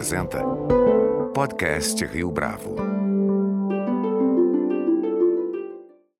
apresenta Podcast Rio Bravo.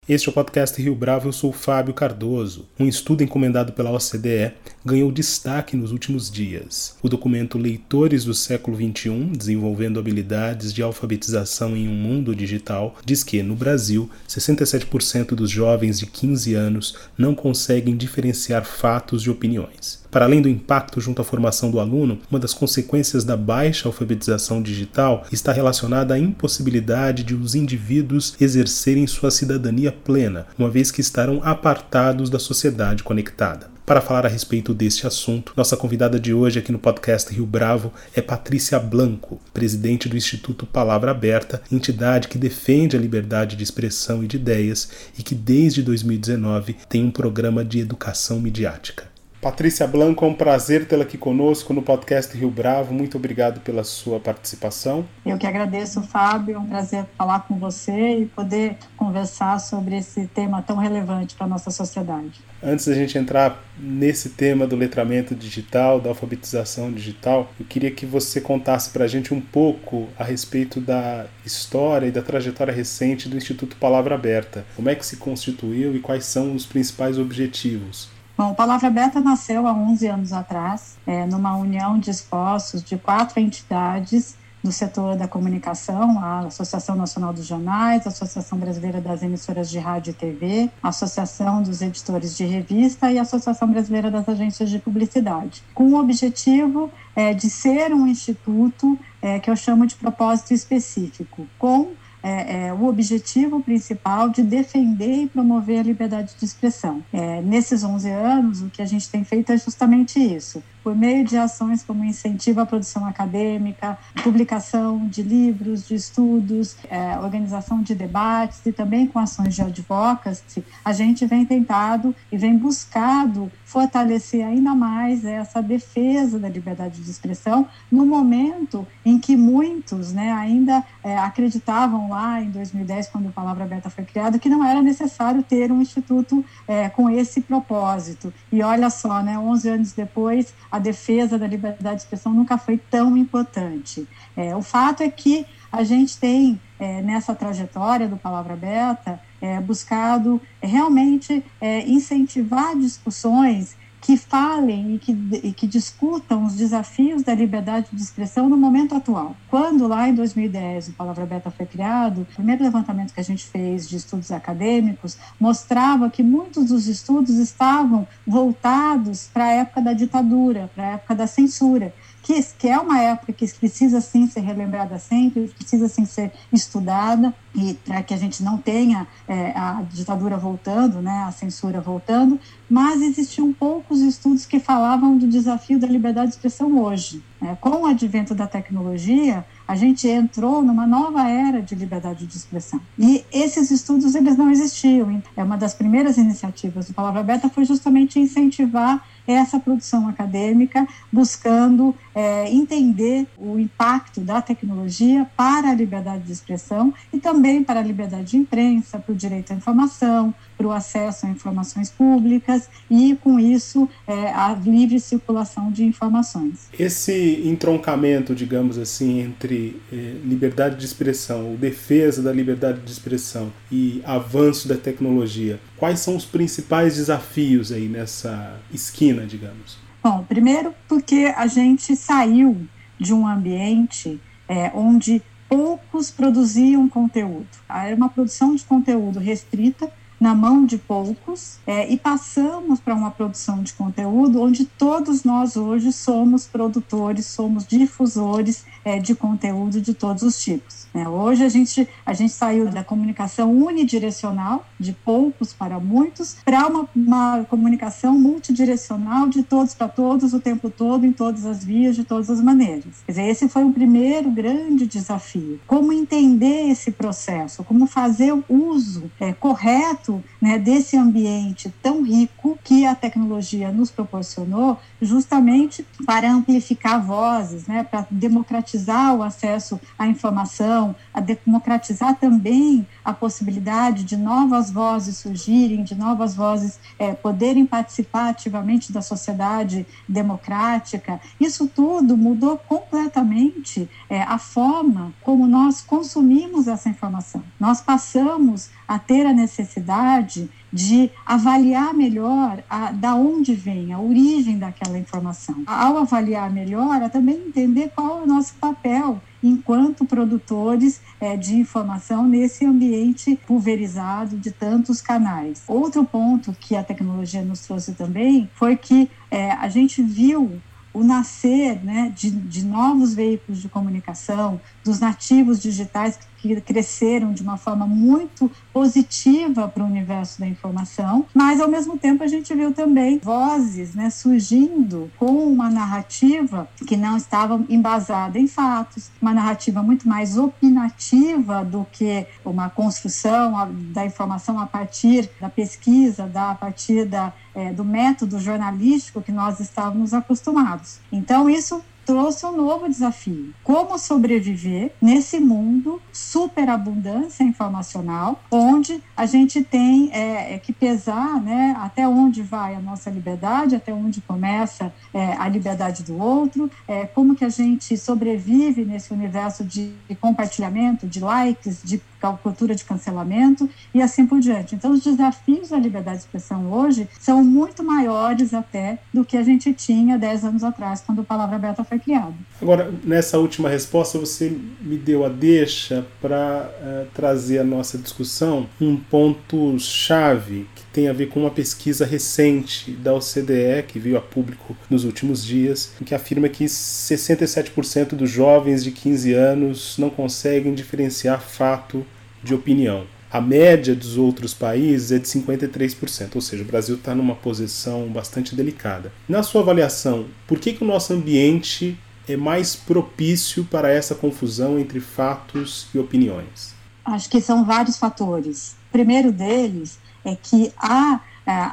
Este é o podcast Rio Bravo, eu sou Fábio Cardoso. Um estudo encomendado pela OCDE ganhou destaque nos últimos dias. O documento Leitores do Século XXI, desenvolvendo habilidades de alfabetização em um mundo digital, diz que, no Brasil, 67% dos jovens de 15 anos não conseguem diferenciar fatos de opiniões. Para além do impacto junto à formação do aluno, uma das consequências da baixa alfabetização digital está relacionada à impossibilidade de os indivíduos exercerem sua cidadania plena, uma vez que estarão apartados da sociedade conectada. Para falar a respeito deste assunto, nossa convidada de hoje aqui no podcast Rio Bravo é Patrícia Blanco, presidente do Instituto Palavra Aberta, entidade que defende a liberdade de expressão e de ideias e que desde 2019 tem um programa de educação midiática. Patrícia Blanco, é um prazer tê-la aqui conosco no podcast Rio Bravo. Muito obrigado pela sua participação. Eu que agradeço, Fábio. É um prazer falar com você e poder conversar sobre esse tema tão relevante para a nossa sociedade. Antes da gente entrar nesse tema do letramento digital, da alfabetização digital, eu queria que você contasse para a gente um pouco a respeito da história e da trajetória recente do Instituto Palavra Aberta. Como é que se constituiu e quais são os principais objetivos? Bom, Palavra Aberta nasceu há 11 anos atrás, é, numa união de esforços de quatro entidades do setor da comunicação, a Associação Nacional dos Jornais, a Associação Brasileira das Emissoras de Rádio e TV, a Associação dos Editores de Revista e a Associação Brasileira das Agências de Publicidade, com o objetivo é, de ser um instituto é, que eu chamo de propósito específico, com é, é, o objetivo principal de defender e promover a liberdade de expressão. É, nesses 11 anos, o que a gente tem feito é justamente isso por meio de ações como incentivo à produção acadêmica, publicação de livros, de estudos, é, organização de debates e também com ações de advocacy, a gente vem tentado e vem buscado fortalecer ainda mais essa defesa da liberdade de expressão no momento em que muitos né, ainda é, acreditavam lá em 2010, quando a Palavra Aberta foi criada, que não era necessário ter um instituto é, com esse propósito. E olha só, né, 11 anos depois, a defesa da liberdade de expressão nunca foi tão importante. É, o fato é que a gente tem, é, nessa trajetória do Palavra Aberta, é, buscado realmente é, incentivar discussões que falem e que, e que discutam os desafios da liberdade de expressão no momento atual. Quando lá em 2010 o Palavra Aberta foi criado, o primeiro levantamento que a gente fez de estudos acadêmicos mostrava que muitos dos estudos estavam voltados para a época da ditadura, para a época da censura que, que é uma época que precisa sim ser relembrada sempre, precisa sim ser estudada e para que a gente não tenha é, a ditadura voltando, né, a censura voltando, mas existiam poucos estudos que falavam do desafio da liberdade de expressão hoje. Né? Com o advento da tecnologia, a gente entrou numa nova era de liberdade de expressão. E esses estudos eles não existiam. É uma das primeiras iniciativas do Palavra Aberta foi justamente incentivar essa produção acadêmica, buscando é, entender o impacto da tecnologia para a liberdade de expressão e também para a liberdade de imprensa, para o direito à informação, para o acesso a informações públicas e, com isso, é, a livre circulação de informações. Esse entroncamento, digamos assim, entre é, liberdade de expressão, defesa da liberdade de expressão e avanço da tecnologia, quais são os principais desafios aí nessa esquina, digamos? Bom, primeiro porque a gente saiu de um ambiente é, onde poucos produziam conteúdo. Era uma produção de conteúdo restrita na mão de poucos é, e passamos para uma produção de conteúdo onde todos nós hoje somos produtores, somos difusores é, de conteúdo de todos os tipos. Né? Hoje a gente, a gente saiu da comunicação unidirecional, de poucos para muitos, para uma, uma comunicação multidirecional de todos para todos, o tempo todo, em todas as vias, de todas as maneiras. Quer dizer, esse foi o primeiro grande desafio. Como entender esse processo, como fazer o uso é, correto né, desse ambiente tão rico que a tecnologia nos proporcionou, justamente para amplificar vozes, né, para democratizar o acesso à informação, a democratizar também a possibilidade de novas vozes surgirem, de novas vozes é, poderem participar ativamente da sociedade democrática. Isso tudo mudou completamente é, a forma como nós consumimos essa informação. Nós passamos a ter a necessidade de avaliar melhor a, da onde vem, a origem daquela informação. Ao avaliar melhor, a também entender qual é o nosso papel enquanto produtores é, de informação nesse ambiente pulverizado de tantos canais. Outro ponto que a tecnologia nos trouxe também foi que é, a gente viu o nascer né, de, de novos veículos de comunicação, dos nativos digitais que cresceram de uma forma muito positiva para o universo da informação, mas ao mesmo tempo a gente viu também vozes né, surgindo com uma narrativa que não estava embasada em fatos, uma narrativa muito mais opinativa do que uma construção da informação a partir da pesquisa, da, a partir da, é, do método jornalístico que nós estávamos acostumados. Então, isso trouxe um novo desafio: como sobreviver nesse mundo superabundância informacional, onde a gente tem é, é, que pesar, né, até onde vai a nossa liberdade, até onde começa é, a liberdade do outro, é, como que a gente sobrevive nesse universo de compartilhamento, de likes, de cultura de cancelamento e assim por diante. Então, os desafios da liberdade de expressão hoje são muito maiores até do que a gente tinha 10 anos atrás, quando a palavra aberta foi criada. Agora, nessa última resposta, você me deu a deixa para uh, trazer à nossa discussão um ponto-chave que tem a ver com uma pesquisa recente da OCDE, que veio a público nos últimos dias, que afirma que 67% dos jovens de 15 anos não conseguem diferenciar fato de opinião. A média dos outros países é de 53%, ou seja, o Brasil está numa posição bastante delicada. Na sua avaliação, por que, que o nosso ambiente é mais propício para essa confusão entre fatos e opiniões? Acho que são vários fatores. O primeiro deles é que a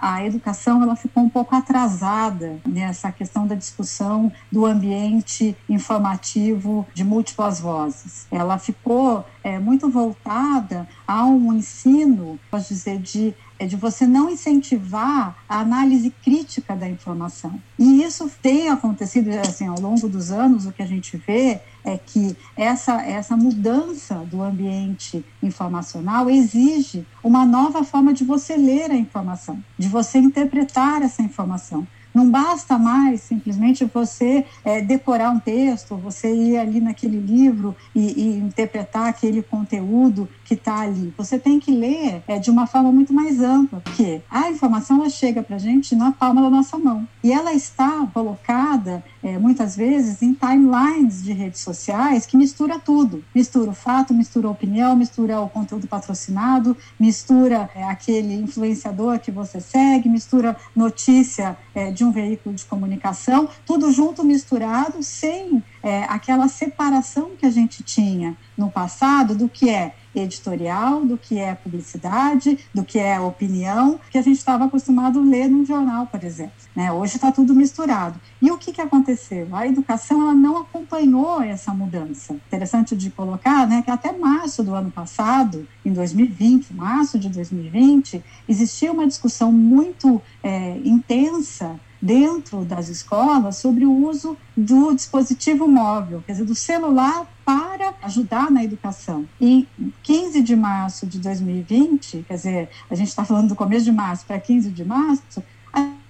a educação ela ficou um pouco atrasada nessa questão da discussão do ambiente informativo de múltiplas vozes. Ela ficou é, muito voltada a um ensino, posso dizer, de é de você não incentivar a análise crítica da informação. E isso tem acontecido assim ao longo dos anos, o que a gente vê é que essa, essa mudança do ambiente informacional exige uma nova forma de você ler a informação, de você interpretar essa informação. Não basta mais simplesmente você é, decorar um texto, você ir ali naquele livro e, e interpretar aquele conteúdo que está ali. Você tem que ler é, de uma forma muito mais ampla, porque a informação ela chega para a gente na palma da nossa mão e ela está colocada é, muitas vezes em timelines de redes sociais que mistura tudo, mistura o fato, mistura a opinião, mistura o conteúdo patrocinado, mistura é, aquele influenciador que você segue, mistura notícia é, de um veículo de comunicação, tudo junto, misturado, sem é, aquela separação que a gente tinha no passado do que é editorial, do que é publicidade, do que é opinião, que a gente estava acostumado a ler num jornal, por exemplo. Né? Hoje está tudo misturado. E o que, que aconteceu? A educação ela não acompanhou essa mudança. Interessante de colocar né, que até março do ano passado, em 2020, março de 2020, existia uma discussão muito é, intensa dentro das escolas sobre o uso do dispositivo móvel, quer dizer, do celular para ajudar na educação. E 15 de março de 2020, quer dizer, a gente está falando do começo de março para 15 de março,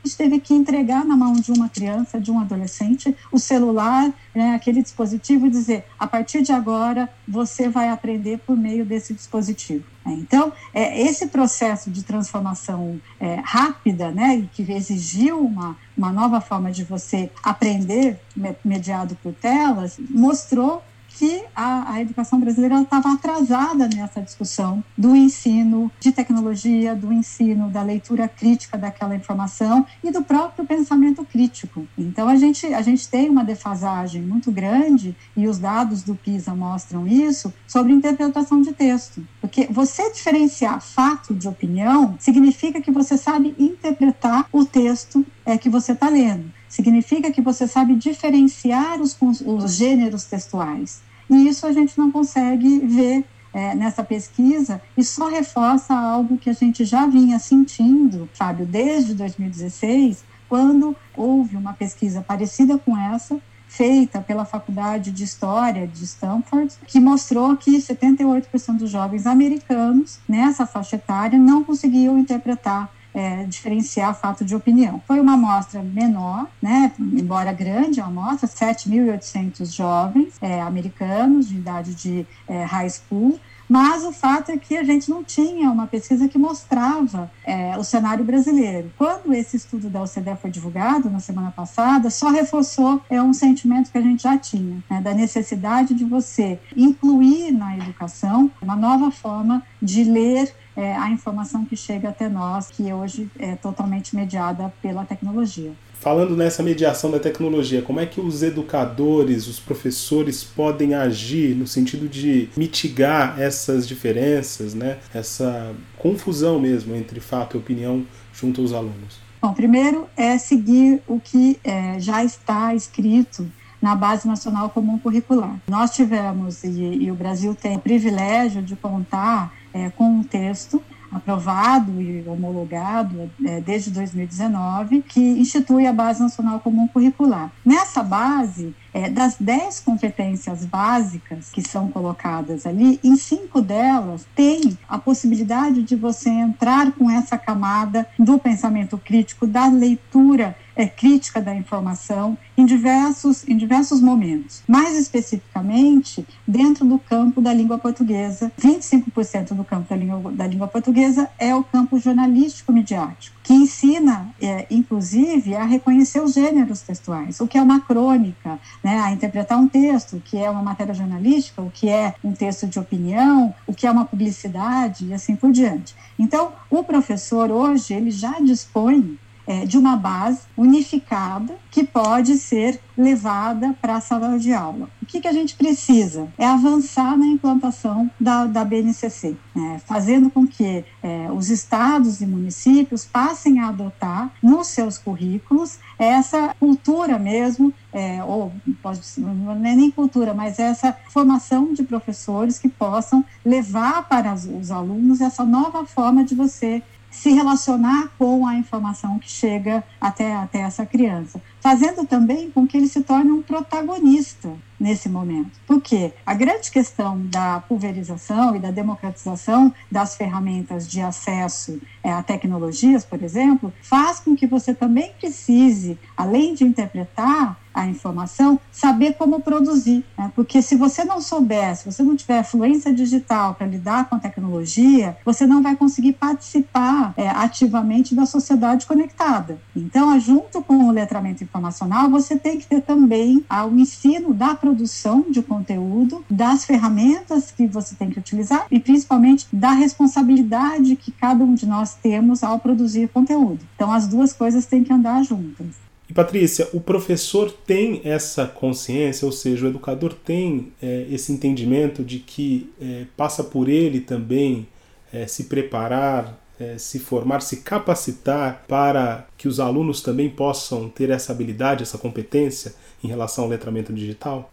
gente teve que entregar na mão de uma criança, de um adolescente, o celular, né, aquele dispositivo e dizer: a partir de agora você vai aprender por meio desse dispositivo. É, então, é, esse processo de transformação é, rápida, né, que exigiu uma, uma nova forma de você aprender mediado por telas, mostrou que a, a educação brasileira estava atrasada nessa discussão do ensino de tecnologia, do ensino da leitura crítica daquela informação e do próprio pensamento crítico. Então a gente a gente tem uma defasagem muito grande e os dados do PISA mostram isso sobre interpretação de texto, porque você diferenciar fato de opinião significa que você sabe interpretar o texto é, que você está lendo. Significa que você sabe diferenciar os, os gêneros textuais. E isso a gente não consegue ver é, nessa pesquisa e só reforça algo que a gente já vinha sentindo, Fábio, desde 2016, quando houve uma pesquisa parecida com essa, feita pela Faculdade de História de Stanford, que mostrou que 78% dos jovens americanos nessa faixa etária não conseguiam interpretar é, diferenciar fato de opinião. Foi uma amostra menor, né, embora grande a amostra, 7.800 jovens é, americanos de idade de é, high school, mas o fato é que a gente não tinha uma pesquisa que mostrava é, o cenário brasileiro. Quando esse estudo da OCDE foi divulgado na semana passada, só reforçou é, um sentimento que a gente já tinha, né, da necessidade de você incluir na educação uma nova forma de ler é, a informação que chega até nós, que hoje é totalmente mediada pela tecnologia. Falando nessa mediação da tecnologia, como é que os educadores, os professores podem agir no sentido de mitigar essas diferenças, né? essa confusão mesmo entre fato e opinião junto aos alunos? Bom, primeiro é seguir o que é, já está escrito na Base Nacional Comum Curricular. Nós tivemos, e, e o Brasil tem o privilégio de contar é, com um texto aprovado e homologado é, desde 2019, que institui a Base Nacional Comum Curricular. Nessa base, é, das 10 competências básicas que são colocadas ali, em cinco delas tem a possibilidade de você entrar com essa camada do pensamento crítico, da leitura é, crítica da informação em diversos, em diversos momentos. Mais especificamente, dentro do campo da língua portuguesa, 25% do campo da língua, da língua portuguesa é o campo jornalístico midiático, que ensina, é, inclusive, a reconhecer os gêneros textuais, o que é uma crônica, né, a interpretar um texto, o que é uma matéria jornalística, o que é um texto de opinião, o que é uma publicidade e assim por diante. Então, o professor hoje ele já dispõe é, de uma base unificada que pode ser levada para a sala de aula. O que, que a gente precisa? É avançar na implantação da, da BNCC, né? fazendo com que é, os estados e municípios passem a adotar nos seus currículos essa cultura mesmo, é, ou pode, não é nem cultura, mas essa formação de professores que possam levar para os alunos essa nova forma de você se relacionar com a informação que chega até, até essa criança, fazendo também com que ele se torne um protagonista nesse momento. Porque a grande questão da pulverização e da democratização das ferramentas de acesso é, a tecnologias, por exemplo, faz com que você também precise, além de interpretar a informação, saber como produzir. Né? Porque se você não souber, se você não tiver fluência digital para lidar com a tecnologia, você não vai conseguir participar é, ativamente da sociedade conectada. Então, junto com o letramento informacional, você tem que ter também ah, o ensino da produção de conteúdo, das ferramentas que você tem que utilizar e principalmente da responsabilidade que cada um de nós temos ao produzir conteúdo. Então, as duas coisas têm que andar juntas. E Patrícia, o professor tem essa consciência, ou seja, o educador tem é, esse entendimento de que é, passa por ele também é, se preparar, é, se formar, se capacitar para que os alunos também possam ter essa habilidade, essa competência em relação ao letramento digital?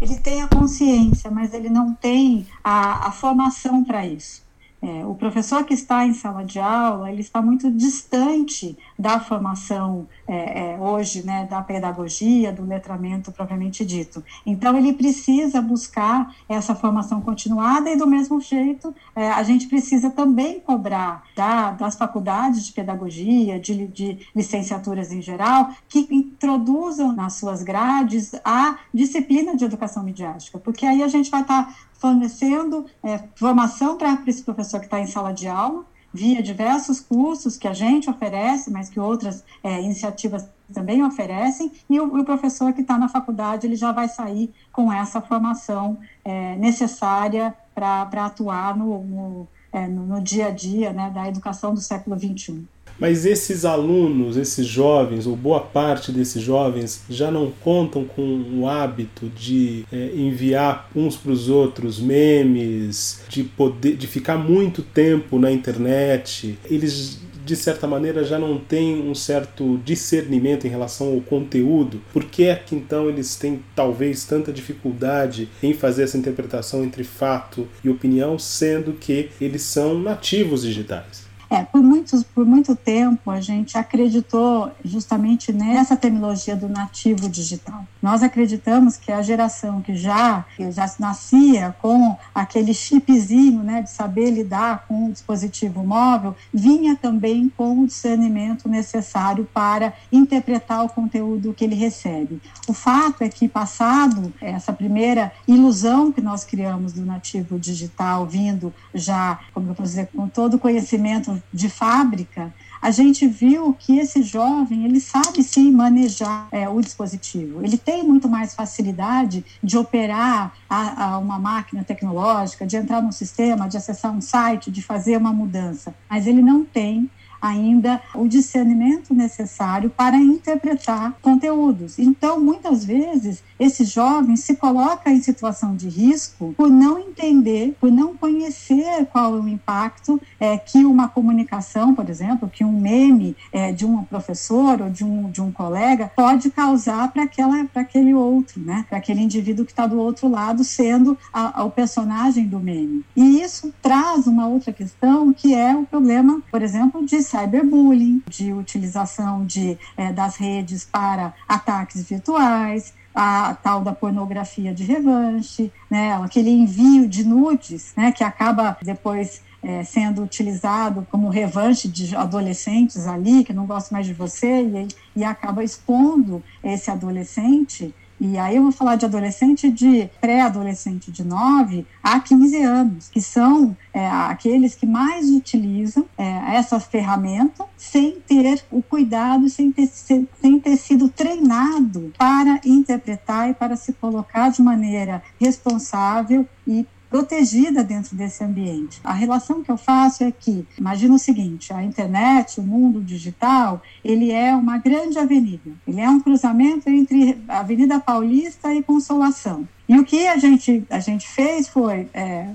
Ele tem a consciência, mas ele não tem a, a formação para isso. É, o professor que está em sala de aula, ele está muito distante da formação é, é, hoje, né, da pedagogia, do letramento propriamente dito. Então, ele precisa buscar essa formação continuada e, do mesmo jeito, é, a gente precisa também cobrar da, das faculdades de pedagogia, de, de licenciaturas em geral, que introduzam nas suas grades a disciplina de educação midiática, porque aí a gente vai estar fornecendo é, formação para esse professor que está em sala de aula, via diversos cursos que a gente oferece, mas que outras é, iniciativas também oferecem, e o, o professor que está na faculdade ele já vai sair com essa formação é, necessária para atuar no, no, é, no, no, dia a dia né, da educação do século XXI. Mas esses alunos, esses jovens, ou boa parte desses jovens, já não contam com o hábito de é, enviar uns para os outros memes, de poder, de ficar muito tempo na internet. Eles de certa maneira já não têm um certo discernimento em relação ao conteúdo, por que é que então eles têm talvez tanta dificuldade em fazer essa interpretação entre fato e opinião, sendo que eles são nativos digitais? É, por, muitos, por muito tempo a gente acreditou justamente nessa terminologia do nativo digital. Nós acreditamos que a geração que já, que já nascia com aquele chipzinho né, de saber lidar com o dispositivo móvel, vinha também com o discernimento necessário para interpretar o conteúdo que ele recebe. O fato é que, passado essa primeira ilusão que nós criamos do nativo digital, vindo já, como eu posso dizer, com todo o conhecimento de fábrica, a gente viu que esse jovem ele sabe sim manejar é, o dispositivo. Ele tem muito mais facilidade de operar a, a uma máquina tecnológica, de entrar num sistema, de acessar um site, de fazer uma mudança. Mas ele não tem ainda o discernimento necessário para interpretar conteúdos. Então, muitas vezes, esse jovem se coloca em situação de risco por não entender, por não conhecer qual é o impacto é, que uma comunicação, por exemplo, que um meme é, de um professor ou de um, de um colega pode causar para aquele outro, né? para aquele indivíduo que está do outro lado, sendo a, a, o personagem do meme. E isso traz uma outra questão que é o problema, por exemplo, de cyberbullying, de utilização de, é, das redes para ataques virtuais, a tal da pornografia de revanche, né, aquele envio de nudes, né, que acaba depois é, sendo utilizado como revanche de adolescentes ali, que não gostam mais de você, e, e acaba expondo esse adolescente e aí eu vou falar de adolescente de pré-adolescente de 9 a 15 anos, que são é, aqueles que mais utilizam é, essa ferramenta sem ter o cuidado, sem ter, sem ter sido treinado para interpretar e para se colocar de maneira responsável e protegida dentro desse ambiente. A relação que eu faço é que, imagina o seguinte, a internet, o mundo digital, ele é uma grande avenida. Ele é um cruzamento entre Avenida Paulista e Consolação. E o que a gente, a gente fez foi é,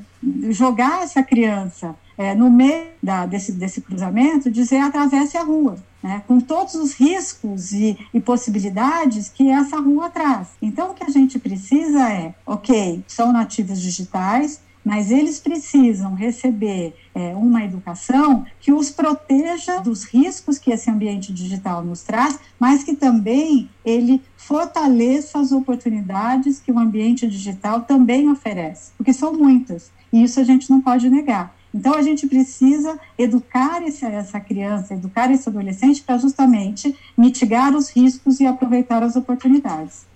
jogar essa criança é, no meio da, desse, desse cruzamento, dizer atravesse a rua né, com todos os riscos e, e, possibilidades que essa rua traz. Então, o que a gente precisa é, ok, são nativos digitais, mas eles precisam receber é, uma educação que os proteja dos riscos que esse ambiente digital nos traz, mas que também ele fortaleça as oportunidades que o ambiente digital também oferece, porque são muitas, e isso a gente não pode negar. Então, a gente precisa educar esse, essa criança, educar esse adolescente para justamente mitigar os riscos e aproveitar as oportunidades.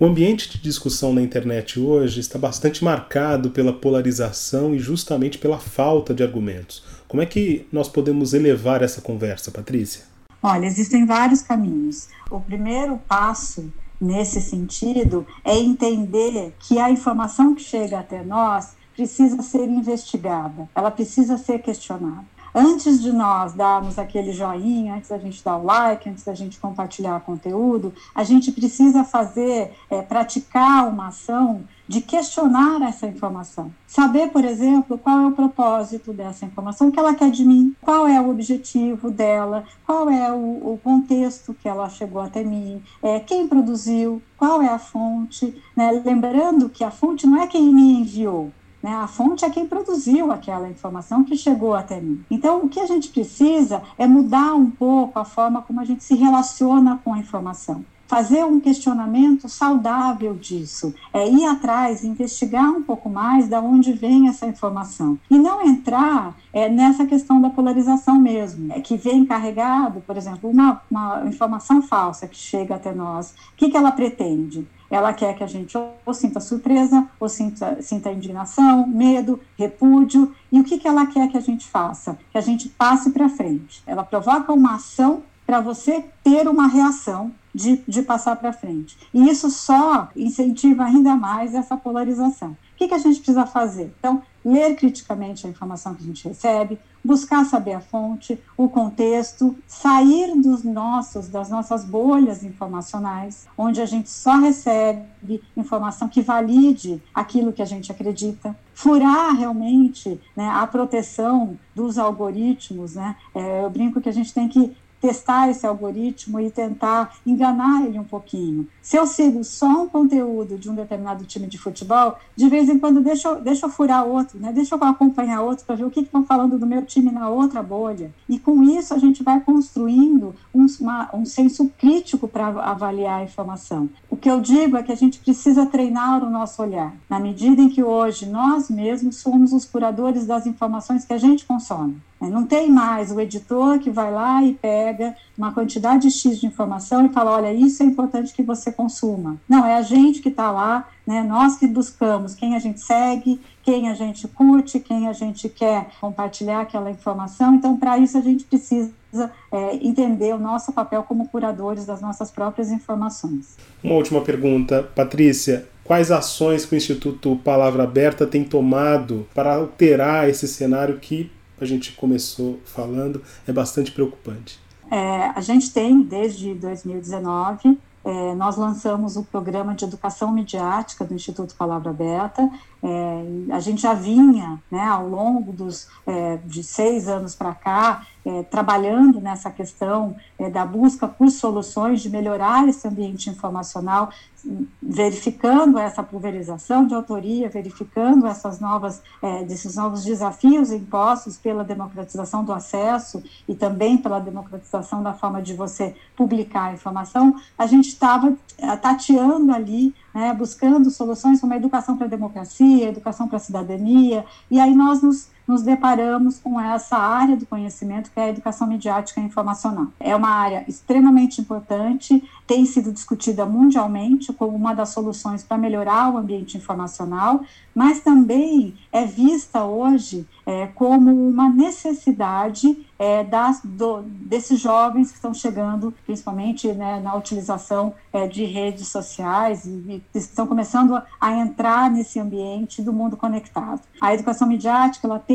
O ambiente de discussão na internet hoje está bastante marcado pela polarização e justamente pela falta de argumentos. Como é que nós podemos elevar essa conversa, Patrícia? Olha, existem vários caminhos. O primeiro passo nesse sentido é entender que a informação que chega até nós precisa ser investigada, ela precisa ser questionada. Antes de nós darmos aquele joinha, antes da gente dar o like, antes da gente compartilhar conteúdo, a gente precisa fazer, é, praticar uma ação de questionar essa informação. Saber, por exemplo, qual é o propósito dessa informação que ela quer de mim, qual é o objetivo dela, qual é o, o contexto que ela chegou até mim, é, quem produziu, qual é a fonte. Né? Lembrando que a fonte não é quem me enviou, né? A fonte é quem produziu aquela informação que chegou até mim. Então, o que a gente precisa é mudar um pouco a forma como a gente se relaciona com a informação fazer um questionamento saudável disso, é ir atrás, investigar um pouco mais da onde vem essa informação e não entrar é, nessa questão da polarização mesmo, é que vem carregado, por exemplo, uma, uma informação falsa que chega até nós, o que, que ela pretende? Ela quer que a gente ou sinta surpresa, ou sinta, sinta indignação, medo, repúdio. E o que, que ela quer que a gente faça? Que a gente passe para frente. Ela provoca uma ação para você ter uma reação de, de passar para frente. E isso só incentiva ainda mais essa polarização. O que, que a gente precisa fazer? Então, ler criticamente a informação que a gente recebe, buscar saber a fonte, o contexto, sair dos nossos, das nossas bolhas informacionais, onde a gente só recebe informação que valide aquilo que a gente acredita, furar realmente né, a proteção dos algoritmos, né? É, eu brinco que a gente tem que testar esse algoritmo e tentar enganar ele um pouquinho. Se eu sigo só um conteúdo de um determinado time de futebol, de vez em quando deixa eu, deixa eu furar outro, né? deixa eu acompanhar outro para ver o que estão falando do meu time na outra bolha. E com isso a gente vai construindo um, uma, um senso crítico para avaliar a informação. O que eu digo é que a gente precisa treinar o nosso olhar, na medida em que hoje nós mesmos somos os curadores das informações que a gente consome. É, não tem mais o editor que vai lá e pega uma quantidade X de informação e fala: olha, isso é importante que você consuma. Não, é a gente que está lá, né, nós que buscamos quem a gente segue, quem a gente curte, quem a gente quer compartilhar aquela informação. Então, para isso, a gente precisa é, entender o nosso papel como curadores das nossas próprias informações. Uma última pergunta, Patrícia. Quais ações que o Instituto Palavra Aberta tem tomado para alterar esse cenário que a gente começou falando, é bastante preocupante. É, a gente tem, desde 2019, é, nós lançamos o programa de educação midiática do Instituto Palavra Aberta. É, a gente já vinha, né, ao longo dos, é, de seis anos para cá, é, trabalhando nessa questão é, da busca por soluções de melhorar esse ambiente informacional, verificando essa pulverização de autoria, verificando essas novas, é, desses novos desafios impostos pela democratização do acesso e também pela democratização da forma de você publicar a informação, a gente estava é, tateando ali, né, buscando soluções como a educação para a democracia, a educação para a cidadania, e aí nós nos nos deparamos com essa área do conhecimento que é a educação midiática e informacional. É uma área extremamente importante, tem sido discutida mundialmente como uma das soluções para melhorar o ambiente informacional, mas também é vista hoje é, como uma necessidade é, das, do, desses jovens que estão chegando, principalmente né, na utilização é, de redes sociais e, e, estão começando a, entrar nesse ambiente do mundo conectado. A educação midiática ela tem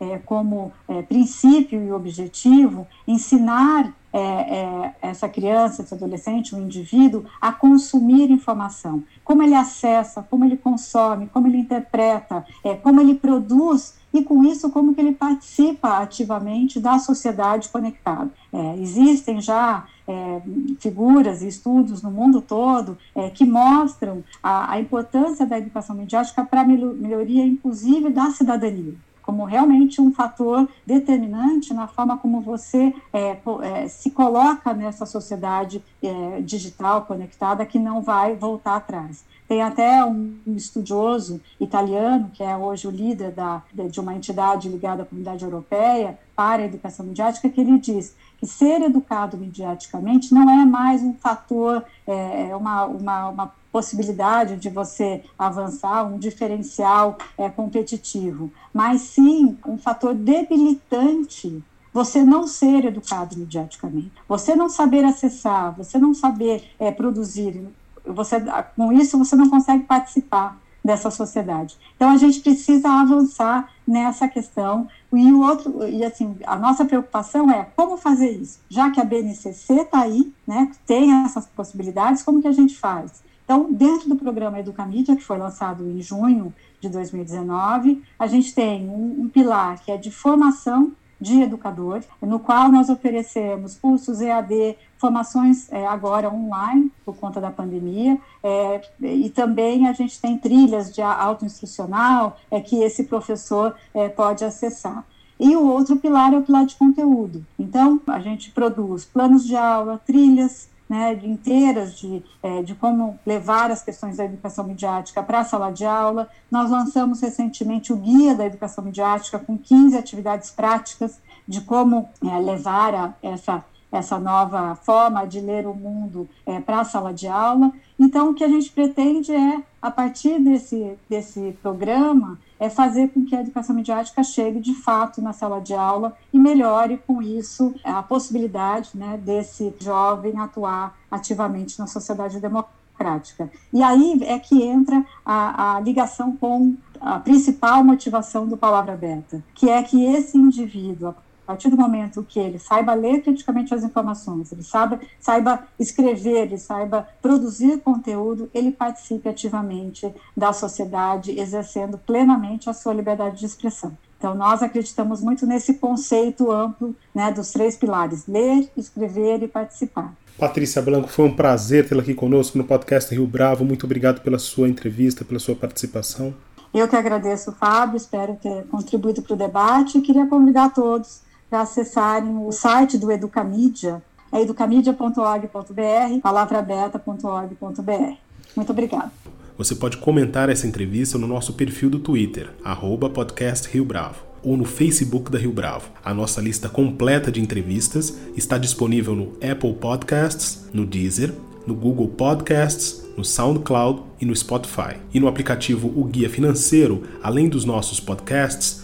é, como é, princípio e objetivo ensinar é, é, essa criança, esse adolescente, o um indivíduo, a consumir informação. Como ele acessa, como ele consome, como ele interpreta, é, como ele produz e com isso como que ele participa ativamente da sociedade conectada. É, existem já é, figuras e estudos no mundo todo é, que mostram a, a, importância da educação midiática para a melhoria, inclusive, da cidadania como realmente um fator determinante na forma como você é, é, se coloca nessa sociedade é, digital conectada que não vai voltar atrás. Tem até um estudioso italiano, que é hoje o líder da, de uma entidade ligada à comunidade europeia para a educação midiática, que ele diz que ser educado midiaticamente não é mais um fator, é, é uma, uma, uma possibilidade de você avançar, um diferencial é, competitivo, mas sim um fator debilitante você não ser educado mediaticamente, você não saber acessar, você não saber é, produzir, você, com isso você não consegue participar dessa sociedade. Então a gente precisa avançar nessa questão e o outro e assim a nossa preocupação é como fazer isso, já que a BNCC está aí, né, tem essas possibilidades, como que a gente faz? Então, dentro do programa Educamídia, que foi lançado em junho de 2019, a gente tem um, um pilar que é de formação de educadores, no qual nós oferecemos cursos EAD, formações é, agora online, por conta da pandemia, é, e também a gente tem trilhas de autoinstrucional é, que esse professor é, pode acessar. E o outro pilar é o pilar de conteúdo. Então, a gente produz planos de aula, trilhas, né, inteiras de, é, de como levar as questões da educação midiática para a sala de aula. Nós lançamos recentemente o Guia da Educação Midiática com 15 atividades práticas de como é, levar a, essa essa nova forma de ler o mundo é, para a sala de aula. Então, o que a gente pretende é, a partir desse, desse programa, é fazer com que a educação midiática chegue de fato na sala de aula e melhore com isso a possibilidade né, desse jovem atuar ativamente na sociedade democrática. E aí é que entra a, a ligação com a principal motivação do Palavra Aberta, que é que esse indivíduo, a partir do momento que ele saiba ler criticamente as informações, ele saiba, saiba escrever, ele saiba produzir conteúdo, ele participe ativamente da sociedade, exercendo plenamente a sua liberdade de expressão. Então, nós acreditamos muito nesse conceito amplo né, dos três pilares: ler, escrever e participar. Patrícia Blanco, foi um prazer tê-la aqui conosco no podcast Rio Bravo. Muito obrigado pela sua entrevista, pela sua participação. Eu que agradeço, Fábio, espero ter contribuído para o debate e queria convidar todos para acessarem o site do Educamídia, é educamídia.org.br, palavraberta.org.br. Muito obrigada. Você pode comentar essa entrevista no nosso perfil do Twitter, arroba podcast Rio Bravo, ou no Facebook da Rio Bravo. A nossa lista completa de entrevistas está disponível no Apple Podcasts, no Deezer, no Google Podcasts, no SoundCloud e no Spotify. E no aplicativo O Guia Financeiro, além dos nossos podcasts,